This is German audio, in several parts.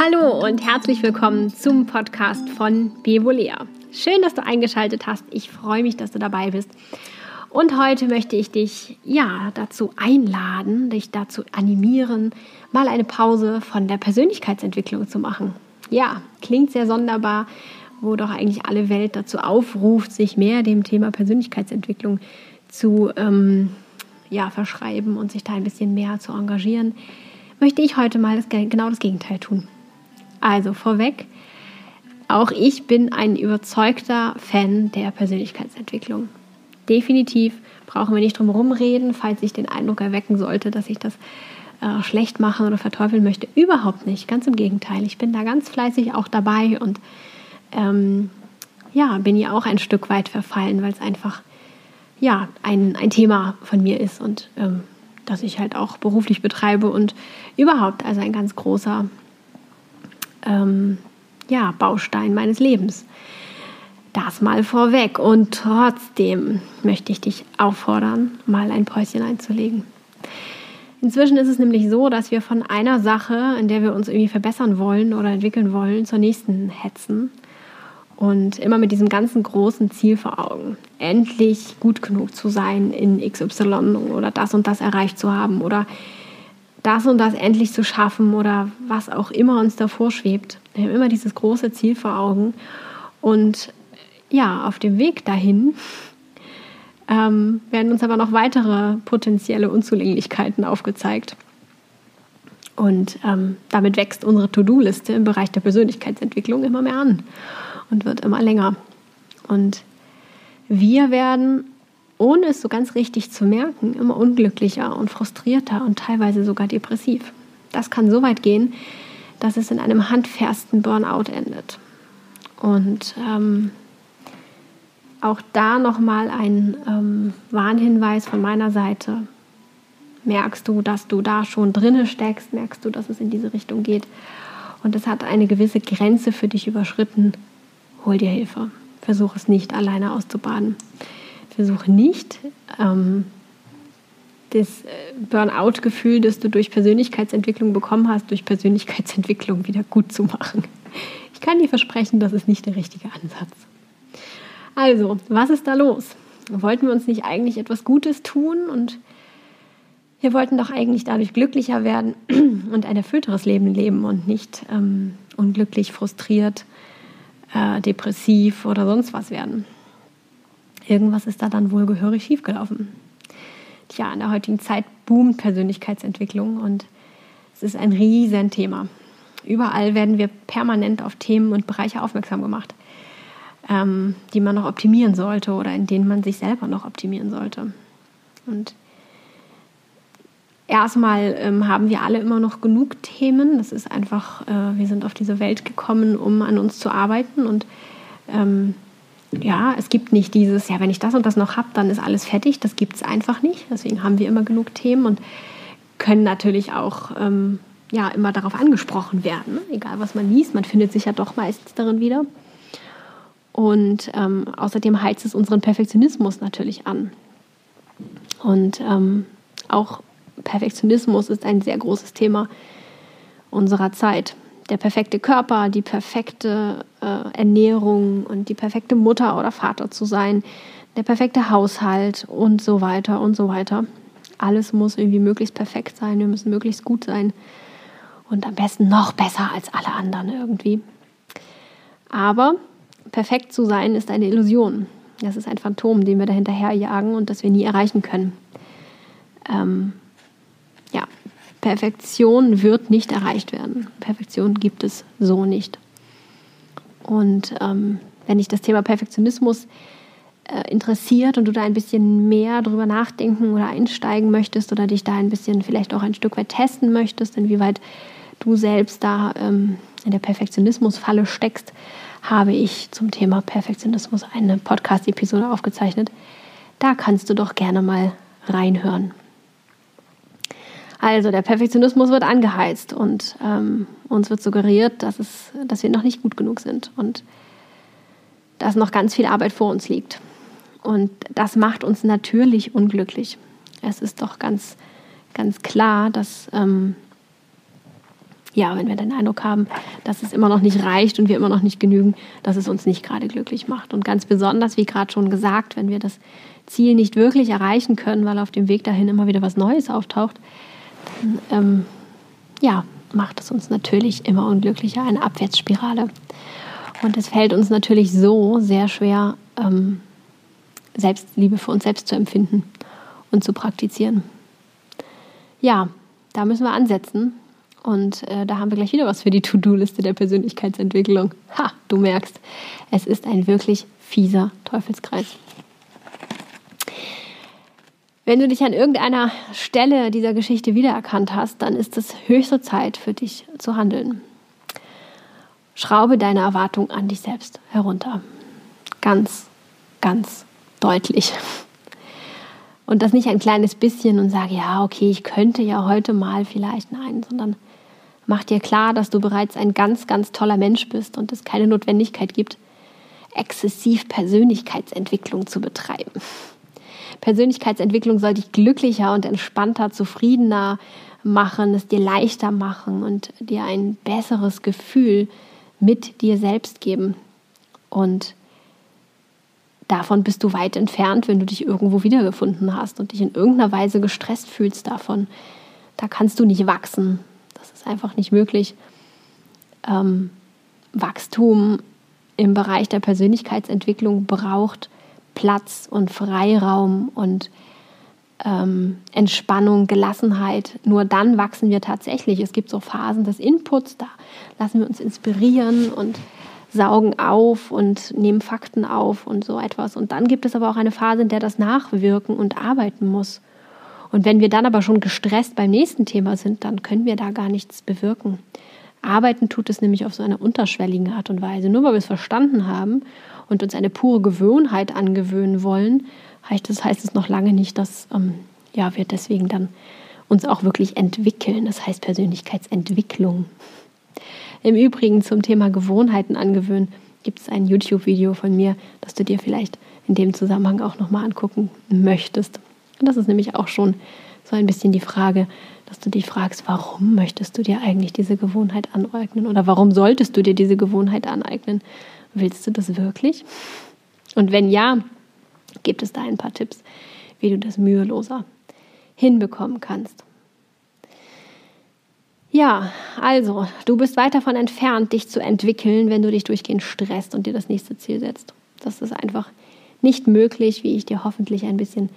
Hallo und herzlich willkommen zum Podcast von Bevolea. Schön, dass du eingeschaltet hast. Ich freue mich, dass du dabei bist. Und heute möchte ich dich ja dazu einladen, dich dazu animieren, mal eine Pause von der Persönlichkeitsentwicklung zu machen. Ja, klingt sehr sonderbar, wo doch eigentlich alle Welt dazu aufruft, sich mehr dem Thema Persönlichkeitsentwicklung zu ähm, ja, verschreiben und sich da ein bisschen mehr zu engagieren, möchte ich heute mal das, genau das Gegenteil tun. Also vorweg, auch ich bin ein überzeugter Fan der Persönlichkeitsentwicklung definitiv brauchen wir nicht drum herum reden, falls ich den Eindruck erwecken sollte, dass ich das äh, schlecht machen oder verteufeln möchte. Überhaupt nicht, ganz im Gegenteil. Ich bin da ganz fleißig auch dabei und ähm, ja, bin ja auch ein Stück weit verfallen, weil es einfach ja, ein, ein Thema von mir ist und ähm, das ich halt auch beruflich betreibe und überhaupt also ein ganz großer ähm, ja, Baustein meines Lebens. Das mal vorweg. Und trotzdem möchte ich dich auffordern, mal ein Päuschen einzulegen. Inzwischen ist es nämlich so, dass wir von einer Sache, in der wir uns irgendwie verbessern wollen oder entwickeln wollen, zur nächsten hetzen. Und immer mit diesem ganzen großen Ziel vor Augen. Endlich gut genug zu sein in XY oder das und das erreicht zu haben oder das und das endlich zu schaffen oder was auch immer uns davor schwebt. Wir haben immer dieses große Ziel vor Augen. Und ja, auf dem Weg dahin ähm, werden uns aber noch weitere potenzielle Unzulänglichkeiten aufgezeigt. Und ähm, damit wächst unsere To-Do-Liste im Bereich der Persönlichkeitsentwicklung immer mehr an und wird immer länger. Und wir werden, ohne es so ganz richtig zu merken, immer unglücklicher und frustrierter und teilweise sogar depressiv. Das kann so weit gehen, dass es in einem handfesten Burnout endet. Und ähm, auch da nochmal ein ähm, Warnhinweis von meiner Seite. Merkst du, dass du da schon drinne steckst? Merkst du, dass es in diese Richtung geht? Und es hat eine gewisse Grenze für dich überschritten. Hol dir Hilfe. Versuch es nicht alleine auszubaden. Versuch nicht, ähm, das äh, Burnout-Gefühl, das du durch Persönlichkeitsentwicklung bekommen hast, durch Persönlichkeitsentwicklung wieder gut zu machen. Ich kann dir versprechen, das ist nicht der richtige Ansatz. Also, was ist da los? Wollten wir uns nicht eigentlich etwas Gutes tun und wir wollten doch eigentlich dadurch glücklicher werden und ein erfüllteres Leben leben und nicht ähm, unglücklich, frustriert, äh, depressiv oder sonst was werden. Irgendwas ist da dann wohl gehörig schiefgelaufen. Tja, in der heutigen Zeit boomt Persönlichkeitsentwicklung und es ist ein Riesenthema. Überall werden wir permanent auf Themen und Bereiche aufmerksam gemacht ähm, die man noch optimieren sollte oder in denen man sich selber noch optimieren sollte. Und erstmal ähm, haben wir alle immer noch genug Themen. Das ist einfach, äh, wir sind auf diese Welt gekommen, um an uns zu arbeiten. Und ähm, ja, es gibt nicht dieses, ja, wenn ich das und das noch habe, dann ist alles fertig. Das gibt es einfach nicht. Deswegen haben wir immer genug Themen und können natürlich auch ähm, ja, immer darauf angesprochen werden. Ne? Egal, was man liest, man findet sich ja doch meistens darin wieder. Und ähm, außerdem heizt es unseren Perfektionismus natürlich an. Und ähm, auch Perfektionismus ist ein sehr großes Thema unserer Zeit. Der perfekte Körper, die perfekte äh, Ernährung und die perfekte Mutter oder Vater zu sein, der perfekte Haushalt und so weiter und so weiter. Alles muss irgendwie möglichst perfekt sein, wir müssen möglichst gut sein und am besten noch besser als alle anderen irgendwie. Aber perfekt zu sein ist eine Illusion. Das ist ein Phantom, den wir dahinter jagen und das wir nie erreichen können. Ähm, ja, Perfektion wird nicht erreicht werden. Perfektion gibt es so nicht. Und ähm, wenn dich das Thema Perfektionismus äh, interessiert und du da ein bisschen mehr drüber nachdenken oder einsteigen möchtest oder dich da ein bisschen vielleicht auch ein Stück weit testen möchtest, inwieweit du selbst da ähm, in der Perfektionismusfalle steckst, habe ich zum Thema Perfektionismus eine Podcast-Episode aufgezeichnet. Da kannst du doch gerne mal reinhören. Also der Perfektionismus wird angeheizt und ähm, uns wird suggeriert, dass, es, dass wir noch nicht gut genug sind und dass noch ganz viel Arbeit vor uns liegt. Und das macht uns natürlich unglücklich. Es ist doch ganz, ganz klar, dass ähm, ja, wenn wir den Eindruck haben, dass es immer noch nicht reicht und wir immer noch nicht genügen, dass es uns nicht gerade glücklich macht. Und ganz besonders, wie gerade schon gesagt, wenn wir das Ziel nicht wirklich erreichen können, weil auf dem Weg dahin immer wieder was Neues auftaucht, ähm, ja, macht es uns natürlich immer unglücklicher, eine Abwärtsspirale. Und es fällt uns natürlich so sehr schwer, ähm, Selbstliebe für uns selbst zu empfinden und zu praktizieren. Ja, da müssen wir ansetzen. Und äh, da haben wir gleich wieder was für die To-Do-Liste der Persönlichkeitsentwicklung. Ha, du merkst, es ist ein wirklich fieser Teufelskreis. Wenn du dich an irgendeiner Stelle dieser Geschichte wiedererkannt hast, dann ist es höchste Zeit für dich zu handeln. Schraube deine Erwartung an dich selbst herunter. Ganz, ganz deutlich. Und das nicht ein kleines bisschen und sage, ja, okay, ich könnte ja heute mal vielleicht, nein, sondern mach dir klar, dass du bereits ein ganz, ganz toller Mensch bist und es keine Notwendigkeit gibt, exzessiv Persönlichkeitsentwicklung zu betreiben. Persönlichkeitsentwicklung soll dich glücklicher und entspannter, zufriedener machen, es dir leichter machen und dir ein besseres Gefühl mit dir selbst geben. Und davon bist du weit entfernt, wenn du dich irgendwo wiedergefunden hast und dich in irgendeiner Weise gestresst fühlst davon. Da kannst du nicht wachsen. Das ist einfach nicht möglich. Ähm, Wachstum im Bereich der Persönlichkeitsentwicklung braucht Platz und Freiraum und ähm, Entspannung, Gelassenheit. Nur dann wachsen wir tatsächlich. Es gibt so Phasen des Inputs, da lassen wir uns inspirieren und saugen auf und nehmen Fakten auf und so etwas. Und dann gibt es aber auch eine Phase, in der das nachwirken und arbeiten muss. Und wenn wir dann aber schon gestresst beim nächsten Thema sind, dann können wir da gar nichts bewirken. Arbeiten tut es nämlich auf so einer unterschwelligen Art und Weise. Nur weil wir es verstanden haben und uns eine pure Gewohnheit angewöhnen wollen, heißt das heißt es noch lange nicht, dass ähm, ja, wir deswegen dann uns auch wirklich entwickeln. Das heißt Persönlichkeitsentwicklung. Im Übrigen zum Thema Gewohnheiten angewöhnen gibt es ein YouTube-Video von mir, das du dir vielleicht in dem Zusammenhang auch nochmal angucken möchtest. Und das ist nämlich auch schon so ein bisschen die Frage, dass du dich fragst, warum möchtest du dir eigentlich diese Gewohnheit aneignen oder warum solltest du dir diese Gewohnheit aneignen? Willst du das wirklich? Und wenn ja, gibt es da ein paar Tipps, wie du das müheloser hinbekommen kannst. Ja, also, du bist weit davon entfernt, dich zu entwickeln, wenn du dich durchgehend stresst und dir das nächste Ziel setzt. Das ist einfach nicht möglich, wie ich dir hoffentlich ein bisschen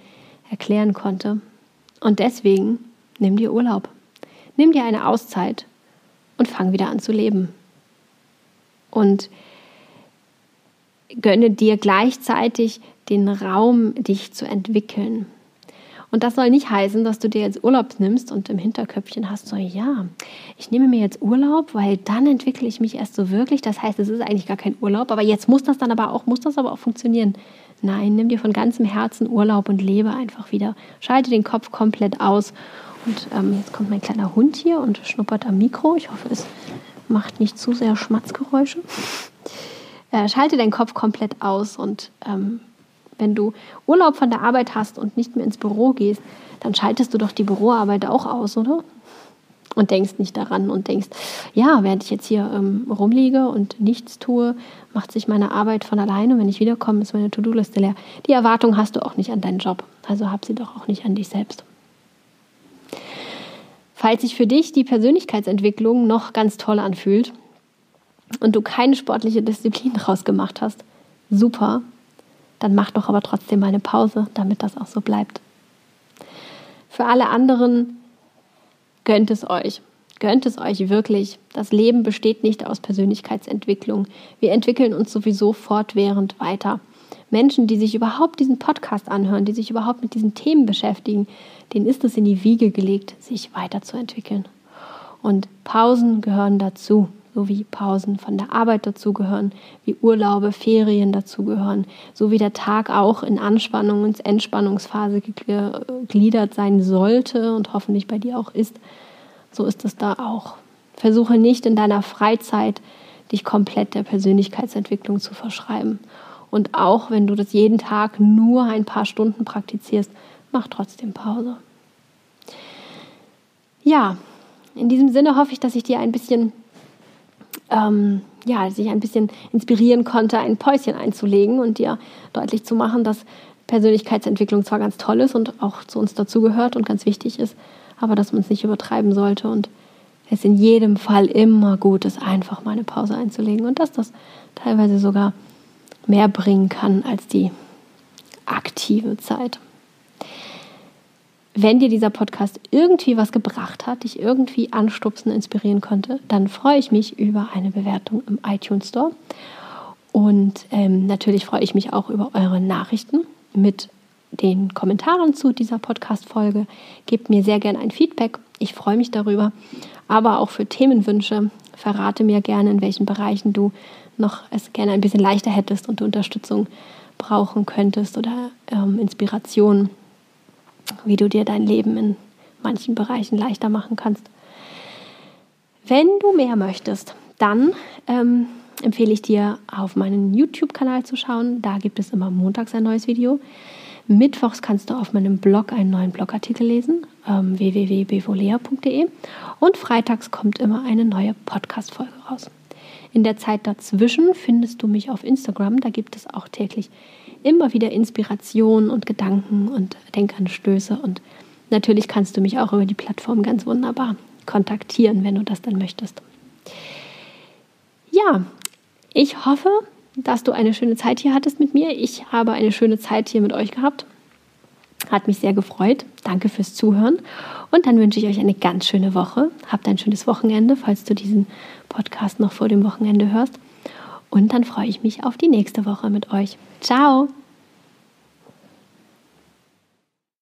erklären konnte. Und deswegen nimm dir Urlaub. Nimm dir eine Auszeit und fang wieder an zu leben. Und gönne dir gleichzeitig den Raum, dich zu entwickeln. Und das soll nicht heißen, dass du dir jetzt Urlaub nimmst und im Hinterköpfchen hast, so ja, ich nehme mir jetzt Urlaub, weil dann entwickle ich mich erst so wirklich. Das heißt, es ist eigentlich gar kein Urlaub, aber jetzt muss das dann aber auch, muss das aber auch funktionieren. Nein, nimm dir von ganzem Herzen Urlaub und lebe einfach wieder. Schalte den Kopf komplett aus. Und ähm, jetzt kommt mein kleiner Hund hier und schnuppert am Mikro. Ich hoffe, es macht nicht zu sehr Schmatzgeräusche. Äh, schalte deinen Kopf komplett aus und ähm, wenn du Urlaub von der Arbeit hast und nicht mehr ins Büro gehst, dann schaltest du doch die Büroarbeit auch aus, oder? Und denkst nicht daran und denkst, ja, während ich jetzt hier ähm, rumliege und nichts tue, macht sich meine Arbeit von alleine. Wenn ich wiederkomme, ist meine To-Do-Liste leer. Die Erwartung hast du auch nicht an deinen Job. Also hab sie doch auch nicht an dich selbst. Falls sich für dich die Persönlichkeitsentwicklung noch ganz toll anfühlt, und du keine sportliche Disziplin daraus gemacht hast, super, dann mach doch aber trotzdem mal eine Pause, damit das auch so bleibt. Für alle anderen gönnt es euch. Gönnt es euch wirklich. Das Leben besteht nicht aus Persönlichkeitsentwicklung. Wir entwickeln uns sowieso fortwährend weiter. Menschen, die sich überhaupt diesen Podcast anhören, die sich überhaupt mit diesen Themen beschäftigen, denen ist es in die Wiege gelegt, sich weiterzuentwickeln. Und Pausen gehören dazu so wie Pausen von der Arbeit dazugehören, wie Urlaube, Ferien dazugehören, so wie der Tag auch in Anspannung und Entspannungsphase gegliedert sein sollte und hoffentlich bei dir auch ist, so ist es da auch. Versuche nicht in deiner Freizeit dich komplett der Persönlichkeitsentwicklung zu verschreiben. Und auch wenn du das jeden Tag nur ein paar Stunden praktizierst, mach trotzdem Pause. Ja, in diesem Sinne hoffe ich, dass ich dir ein bisschen, ähm, ja, sich ein bisschen inspirieren konnte, ein Päuschen einzulegen und dir deutlich zu machen, dass Persönlichkeitsentwicklung zwar ganz toll ist und auch zu uns dazugehört und ganz wichtig ist, aber dass man es nicht übertreiben sollte und es in jedem Fall immer gut ist, einfach mal eine Pause einzulegen und dass das teilweise sogar mehr bringen kann als die aktive Zeit. Wenn dir dieser Podcast irgendwie was gebracht hat, dich irgendwie anstupsen, inspirieren konnte, dann freue ich mich über eine Bewertung im iTunes Store. Und ähm, natürlich freue ich mich auch über eure Nachrichten mit den Kommentaren zu dieser Podcast-Folge. Gebt mir sehr gerne ein Feedback. Ich freue mich darüber. Aber auch für Themenwünsche verrate mir gerne, in welchen Bereichen du noch es gerne ein bisschen leichter hättest und Unterstützung brauchen könntest oder ähm, Inspiration, wie du dir dein Leben in manchen Bereichen leichter machen kannst. Wenn du mehr möchtest, dann ähm, empfehle ich dir, auf meinen YouTube-Kanal zu schauen. Da gibt es immer montags ein neues Video. Mittwochs kannst du auf meinem Blog einen neuen Blogartikel lesen, ähm, www.bevolea.de. Und freitags kommt immer eine neue Podcast-Folge raus. In der Zeit dazwischen findest du mich auf Instagram. Da gibt es auch täglich immer wieder Inspiration und Gedanken und Denkanstöße. Und natürlich kannst du mich auch über die Plattform ganz wunderbar kontaktieren, wenn du das dann möchtest. Ja, ich hoffe, dass du eine schöne Zeit hier hattest mit mir. Ich habe eine schöne Zeit hier mit euch gehabt. Hat mich sehr gefreut. Danke fürs Zuhören. Und dann wünsche ich euch eine ganz schöne Woche. Habt ein schönes Wochenende, falls du diesen Podcast noch vor dem Wochenende hörst. Und dann freue ich mich auf die nächste Woche mit euch. Ciao!